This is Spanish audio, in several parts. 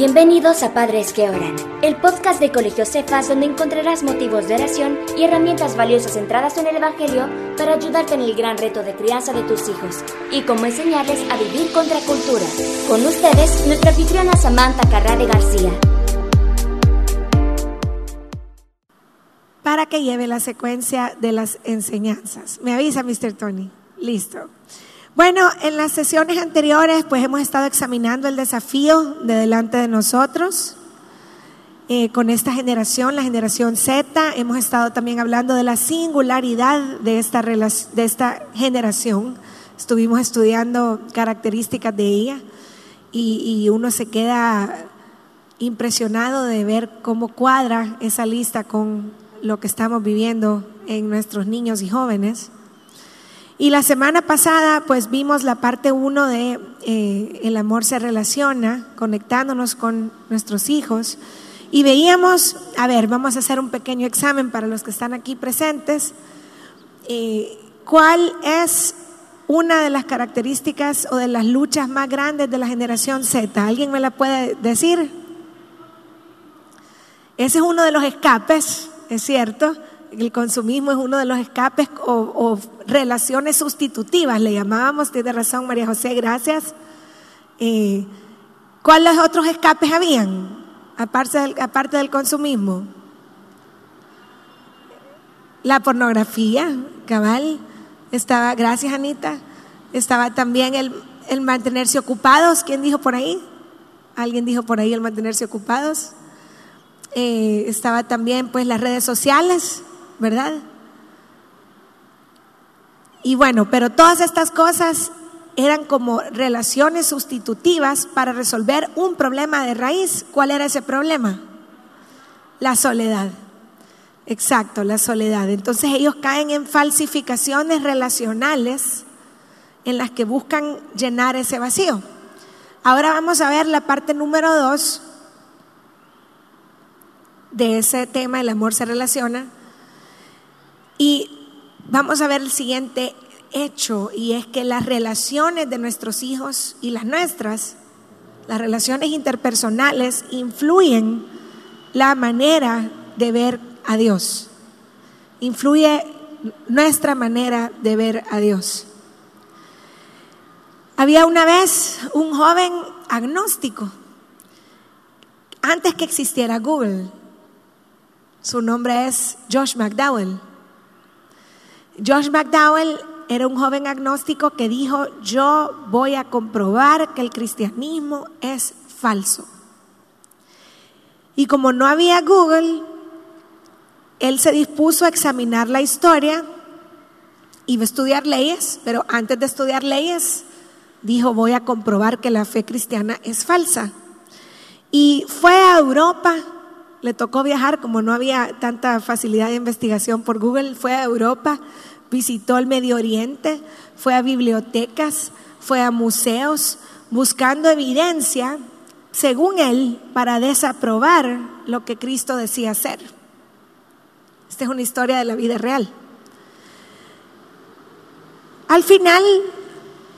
Bienvenidos a Padres que Oran, el podcast de Colegio Cefas donde encontrarás motivos de oración y herramientas valiosas centradas en el Evangelio para ayudarte en el gran reto de crianza de tus hijos y cómo enseñarles a vivir contra cultura. Con ustedes, nuestra anfitriona Samantha Carrade García. Para que lleve la secuencia de las enseñanzas. Me avisa, Mr. Tony. Listo. Bueno, en las sesiones anteriores pues hemos estado examinando el desafío de delante de nosotros eh, con esta generación, la generación Z. Hemos estado también hablando de la singularidad de esta, de esta generación. Estuvimos estudiando características de ella y, y uno se queda impresionado de ver cómo cuadra esa lista con lo que estamos viviendo en nuestros niños y jóvenes. Y la semana pasada pues vimos la parte uno de eh, El amor se relaciona, conectándonos con nuestros hijos. Y veíamos, a ver, vamos a hacer un pequeño examen para los que están aquí presentes. Eh, ¿Cuál es una de las características o de las luchas más grandes de la generación Z? ¿Alguien me la puede decir? Ese es uno de los escapes, es cierto el consumismo es uno de los escapes o, relaciones sustitutivas, le llamábamos, tiene razón María José, gracias. Eh, ¿Cuáles otros escapes habían, aparte del, del consumismo? La pornografía, cabal, estaba, gracias Anita, estaba también el, el mantenerse ocupados, ¿quién dijo por ahí? ¿Alguien dijo por ahí el mantenerse ocupados? Eh, estaba también pues las redes sociales, ¿verdad? Y bueno, pero todas estas cosas eran como relaciones sustitutivas para resolver un problema de raíz. ¿Cuál era ese problema? La soledad. Exacto, la soledad. Entonces ellos caen en falsificaciones relacionales en las que buscan llenar ese vacío. Ahora vamos a ver la parte número dos de ese tema, el amor se relaciona, y vamos a ver el siguiente hecho, y es que las relaciones de nuestros hijos y las nuestras, las relaciones interpersonales, influyen la manera de ver a Dios. Influye nuestra manera de ver a Dios. Había una vez un joven agnóstico, antes que existiera Google. Su nombre es Josh McDowell. Josh McDowell era un joven agnóstico que dijo, yo voy a comprobar que el cristianismo es falso. Y como no había Google, él se dispuso a examinar la historia, iba a estudiar leyes, pero antes de estudiar leyes, dijo, voy a comprobar que la fe cristiana es falsa. Y fue a Europa, le tocó viajar, como no había tanta facilidad de investigación por Google, fue a Europa visitó el Medio Oriente, fue a bibliotecas, fue a museos, buscando evidencia, según él, para desaprobar lo que Cristo decía hacer. Esta es una historia de la vida real. Al final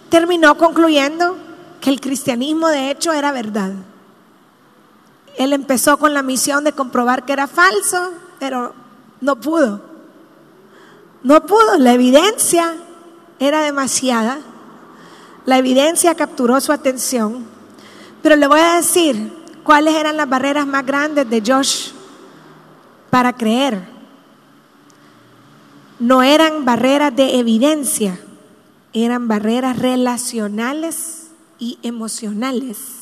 terminó concluyendo que el cristianismo de hecho era verdad. Él empezó con la misión de comprobar que era falso, pero no pudo. No pudo, la evidencia era demasiada. La evidencia capturó su atención. Pero le voy a decir cuáles eran las barreras más grandes de Josh para creer. No eran barreras de evidencia, eran barreras relacionales y emocionales.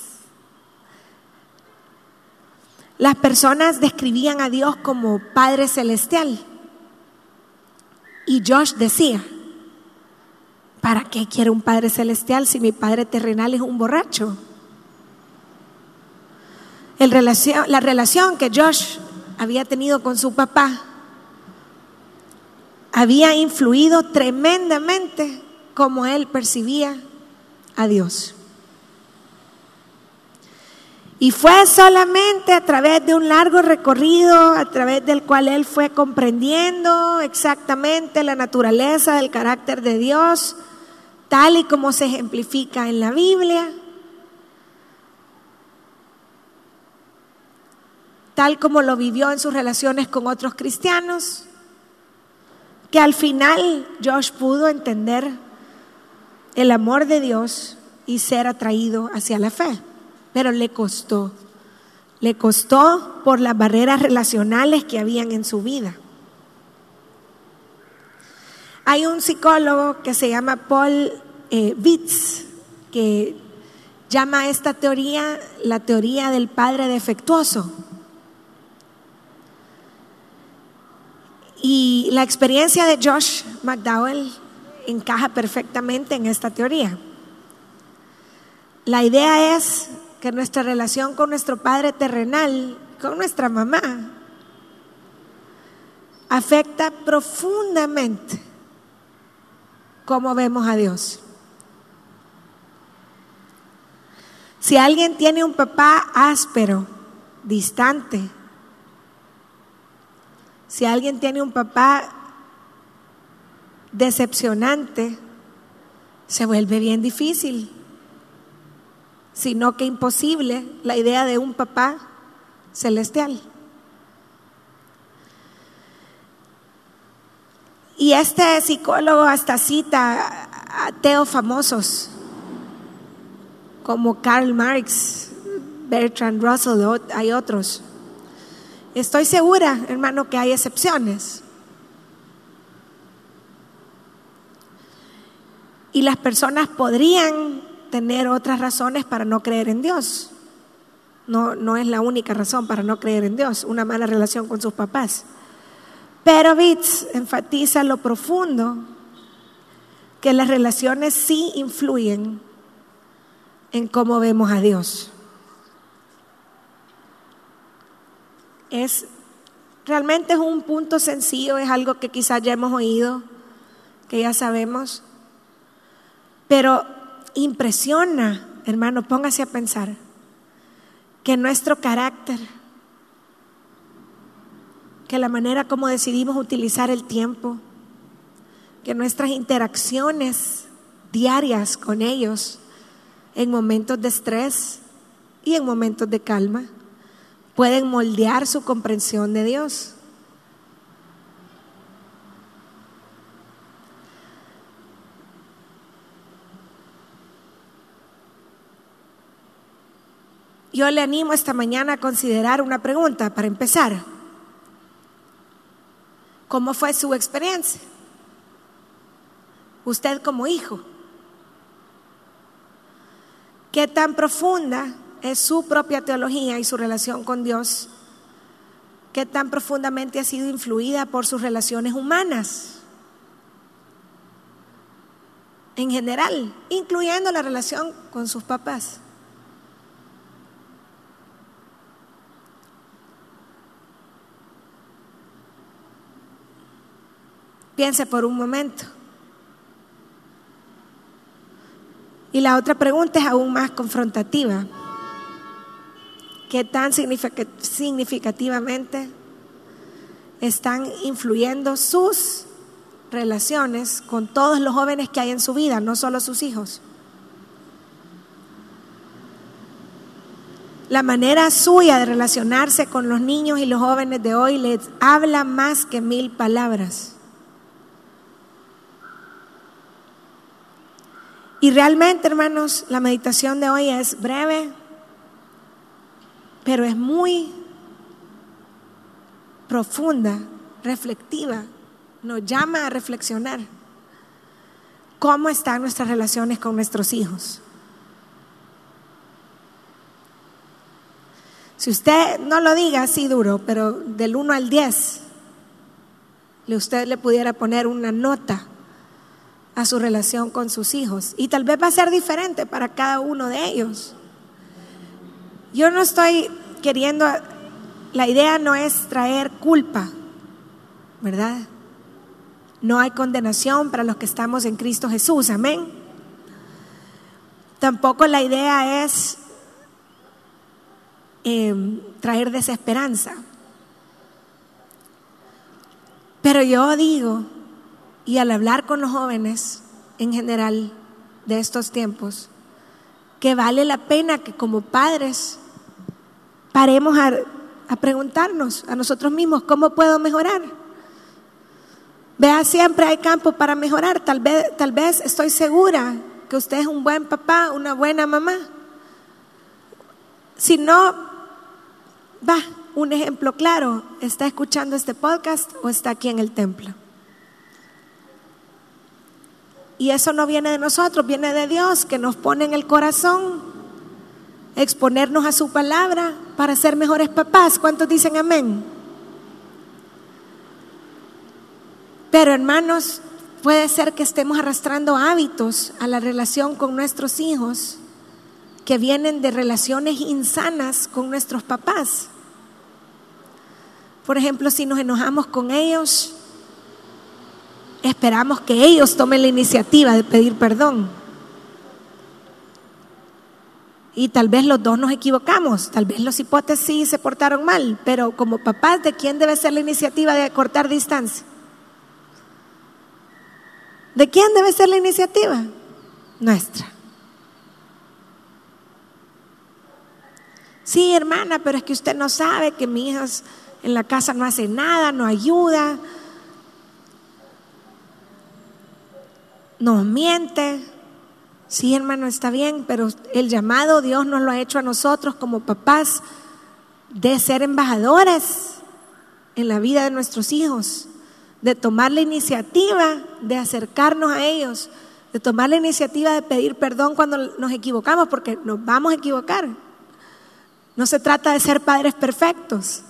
Las personas describían a Dios como Padre Celestial. Y Josh decía, ¿para qué quiere un Padre Celestial si mi Padre terrenal es un borracho? la relación que Josh había tenido con su papá había influido tremendamente como él percibía a Dios. Y fue solamente a través de un largo recorrido, a través del cual él fue comprendiendo exactamente la naturaleza del carácter de Dios, tal y como se ejemplifica en la Biblia, tal como lo vivió en sus relaciones con otros cristianos, que al final Josh pudo entender el amor de Dios y ser atraído hacia la fe, pero le costó. Le costó por las barreras relacionales que habían en su vida. Hay un psicólogo que se llama Paul eh, Vitz, que llama a esta teoría la teoría del padre defectuoso. Y la experiencia de Josh McDowell encaja perfectamente en esta teoría. La idea es que nuestra relación con nuestro padre terrenal, con nuestra mamá, afecta profundamente cómo vemos a Dios. Si alguien tiene un papá áspero, distante, si alguien tiene un papá decepcionante, se vuelve bien difícil, sino que imposible la idea de un papá celestial. Y este psicólogo hasta cita a ateos famosos como Karl Marx, Bertrand Russell, hay otros. Estoy segura, hermano, que hay excepciones. Y las personas podrían tener otras razones para no creer en Dios. No, no es la única razón para no creer en Dios, una mala relación con sus papás. Pero Bitz enfatiza lo profundo que las relaciones sí influyen en cómo vemos a Dios. Es realmente es un punto sencillo, es algo que quizás ya hemos oído, que ya sabemos, pero impresiona, hermano, póngase a pensar que nuestro carácter, que la manera como decidimos utilizar el tiempo, que nuestras interacciones diarias con ellos en momentos de estrés y en momentos de calma. Pueden moldear su comprensión de Dios. Yo le animo esta mañana a considerar una pregunta para empezar. ¿Cómo fue su experiencia? Usted como hijo. ¿Qué tan profunda es su propia teología y su relación con Dios? ¿Qué tan profundamente ha sido influida por sus relaciones humanas? En general, incluyendo la relación con sus papás. Piense por un momento. Y la otra pregunta es aún más confrontativa. ¿Qué tan significativamente están influyendo sus relaciones con todos los jóvenes que hay en su vida, no solo sus hijos? La manera suya de relacionarse con los niños y los jóvenes de hoy les habla más que mil palabras. Y realmente, hermanos, la meditación de hoy es breve, pero es muy profunda, reflectiva, nos llama a reflexionar. Cómo están nuestras relaciones con nuestros hijos. Si usted no lo diga así duro, pero del 1 al 10, usted le pudiera poner una nota a su relación con sus hijos. Y tal vez va a ser diferente para cada uno de ellos. Yo no estoy queriendo, la idea no es traer culpa, ¿verdad? No hay condenación para los que estamos en Cristo Jesús, amén. Tampoco la idea es em, traer desesperanza. Pero yo digo, y al hablar con los jóvenes en general de estos tiempos, que vale la pena que como padres paremos a, preguntarnos a nosotros mismos, ¿cómo puedo mejorar? Vea, siempre hay campo para mejorar. Tal vez, tal vez estoy segura que usted es un buen papá, una buena mamá. Si no, va, un ejemplo claro, está escuchando este podcast o está aquí en el templo. Y eso no viene de nosotros, viene de Dios que nos pone en el corazón exponernos a su palabra para ser mejores papás. ¿Cuántos dicen amén? Pero hermanos, puede ser que estemos arrastrando hábitos a la relación con nuestros hijos que vienen de relaciones insanas con nuestros papás. Por ejemplo, si nos enojamos con ellos, esperamos que ellos tomen la iniciativa de pedir perdón. Y tal vez los dos nos equivocamos, tal vez los hipótesis se portaron mal, pero como papás, ¿de quién debe ser la iniciativa de cortar distancia? ¿De quién debe ser la iniciativa? Nuestra. Sí, hermana, pero es que usted no sabe que mi hija en la casa no hace nada, no ayuda, nos miente. Sí, hermano, está bien, pero el llamado Dios nos lo ha hecho a nosotros como papás de ser embajadores en la vida de nuestros hijos, de tomar la iniciativa de acercarnos a ellos, de tomar la iniciativa de pedir perdón cuando nos equivocamos, porque nos vamos a equivocar. No se trata de ser padres perfectos,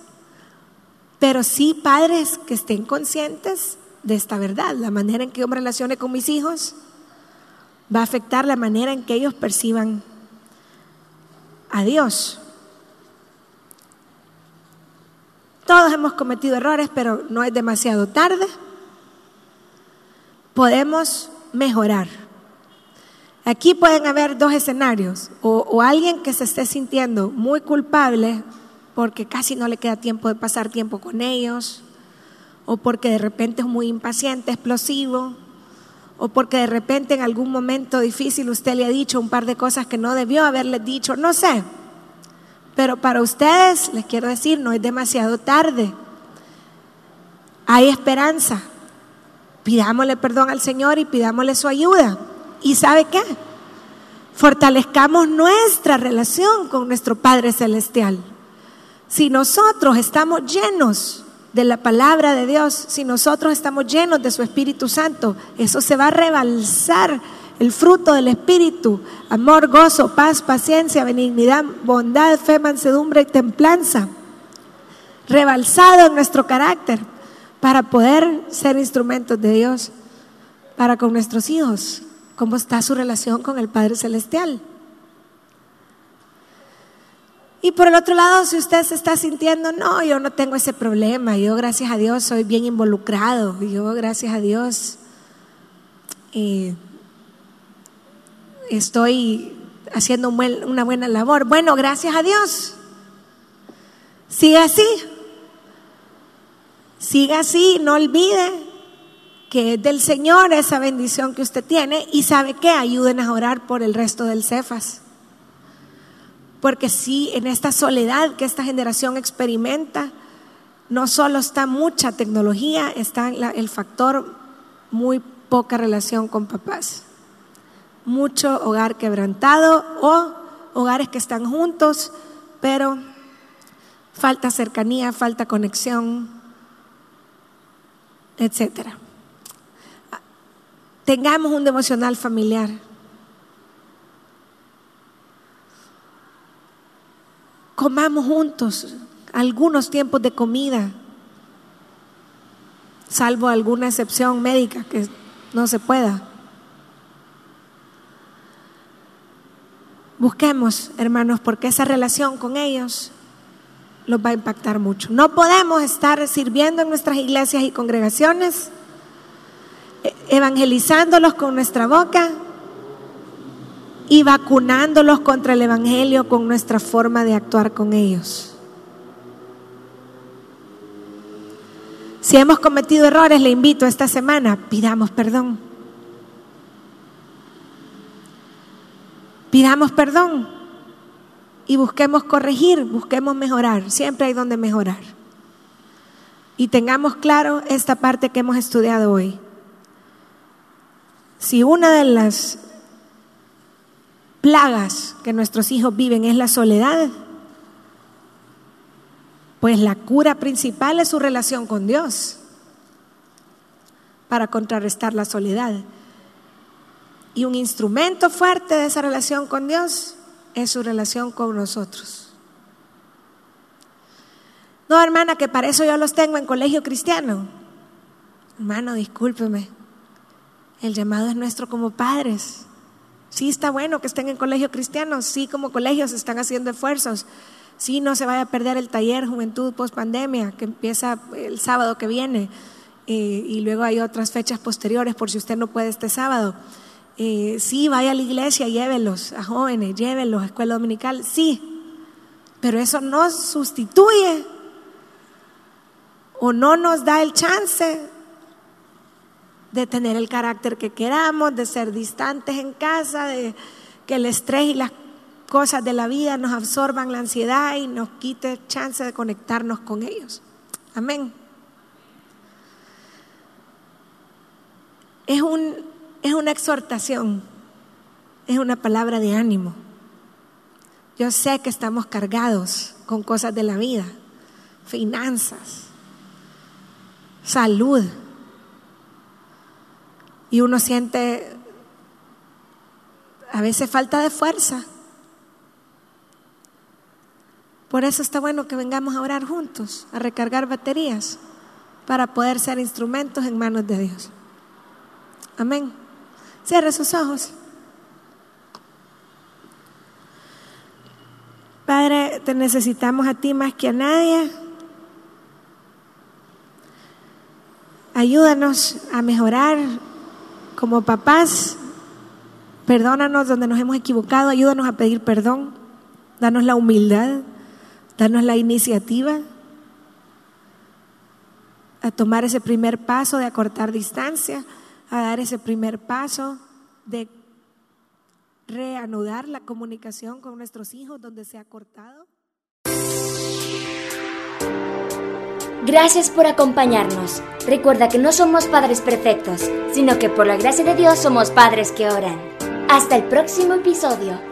pero sí padres que estén conscientes de esta verdad. La manera en que yo me relacione con mis hijos va a afectar la manera en que ellos perciban a Dios. Todos hemos cometido errores, pero no es demasiado tarde. Podemos mejorar. Aquí pueden haber dos escenarios, o, o, alguien que se esté sintiendo muy culpable porque casi no le queda tiempo de pasar tiempo con ellos, o porque de repente es muy impaciente, explosivo, o porque de repente en algún momento difícil usted le ha dicho un par de cosas que no debió haberle dicho, no sé. Pero para ustedes, les quiero decir, no es demasiado tarde. Hay esperanza. Pidámosle perdón al Señor y pidámosle su ayuda. ¿Y sabe qué? Fortalezcamos nuestra relación con nuestro Padre Celestial. Si nosotros estamos llenos de la palabra de Dios, si nosotros estamos llenos de su Espíritu Santo, eso se va a rebalsar el fruto del Espíritu, amor, gozo, paz, paciencia, benignidad, bondad, fe, mansedumbre y templanza, rebalsado en nuestro carácter para poder ser instrumentos de Dios para con nuestros hijos. ¿Cómo está su relación con el Padre Celestial? Y por el otro lado, si usted se está sintiendo, no, yo no tengo ese problema, yo gracias a Dios soy bien involucrado, yo gracias a Dios estoy haciendo una buena labor. Bueno, gracias a Dios. Siga así. Siga así, no olvide que es del Señor esa bendición que usted tiene y sabe que ayuden a orar por el resto del Cefas. Porque sí, en esta soledad que esta generación experimenta, no solo está mucha tecnología, está el factor muy poca relación con papás. Mucho hogar quebrantado o hogares que están juntos, pero falta cercanía, falta conexión, etcétera. Tengamos un devocional familiar. Comamos juntos algunos tiempos de comida, salvo alguna excepción médica que no se pueda. Busquemos, hermanos, porque esa relación con ellos los va a impactar mucho. No podemos estar sirviendo en nuestras iglesias y congregaciones, e-, evangelizándolos con nuestra boca y vacunándolos contra el Evangelio con nuestra forma de actuar con ellos. Si hemos cometido errores, le invito esta semana, pidamos perdón. Pidamos perdón. y busquemos corregir, busquemos mejorar. Siempre hay donde mejorar. Y tengamos claro esta parte que hemos estudiado hoy. Si una de las plagas que nuestros hijos viven es la soledad, pues la cura principal es su relación con Dios para contrarrestar la soledad. Y un instrumento fuerte de esa relación con Dios es su relación con nosotros. No, hermana, que para eso yo los tengo en colegio cristiano. Hermano, discúlpeme. El llamado es nuestro como padres. Sí está bueno que estén en colegio cristiano, sí como colegios están haciendo esfuerzos. Sí no se vaya a perder el taller Juventud Post Pandemia que empieza el sábado que viene eh, y luego hay otras fechas posteriores por si usted no puede este sábado. Eh, sí, vaya a la iglesia, llévelos a jóvenes, llévelos a escuela dominical, sí, pero eso no sustituye o no nos da el chance de tener el carácter que queramos, de ser distantes en casa, de que el estrés y las cosas de la vida nos absorban la ansiedad y nos quite chance de conectarnos con ellos. Amén. Es un es una exhortación, es una palabra de ánimo. Yo sé que estamos cargados con cosas de la vida, finanzas, salud, y uno siente a veces falta de fuerza. Por eso está bueno que vengamos a orar juntos, a recargar baterías, para poder ser instrumentos en manos de Dios. Amén. Cierre sus ojos. Padre, te necesitamos a ti más que a nadie. Ayúdanos a mejorar como papás. Perdónanos donde nos hemos equivocado. Ayúdanos a pedir perdón. Danos la humildad. Danos la iniciativa a tomar ese primer paso de acortar distancia a dar ese primer paso de reanudar la comunicación con nuestros hijos donde se ha cortado. Gracias por acompañarnos. Recuerda que no somos padres perfectos, sino que por la gracia de Dios somos padres que oran. Hasta el próximo episodio.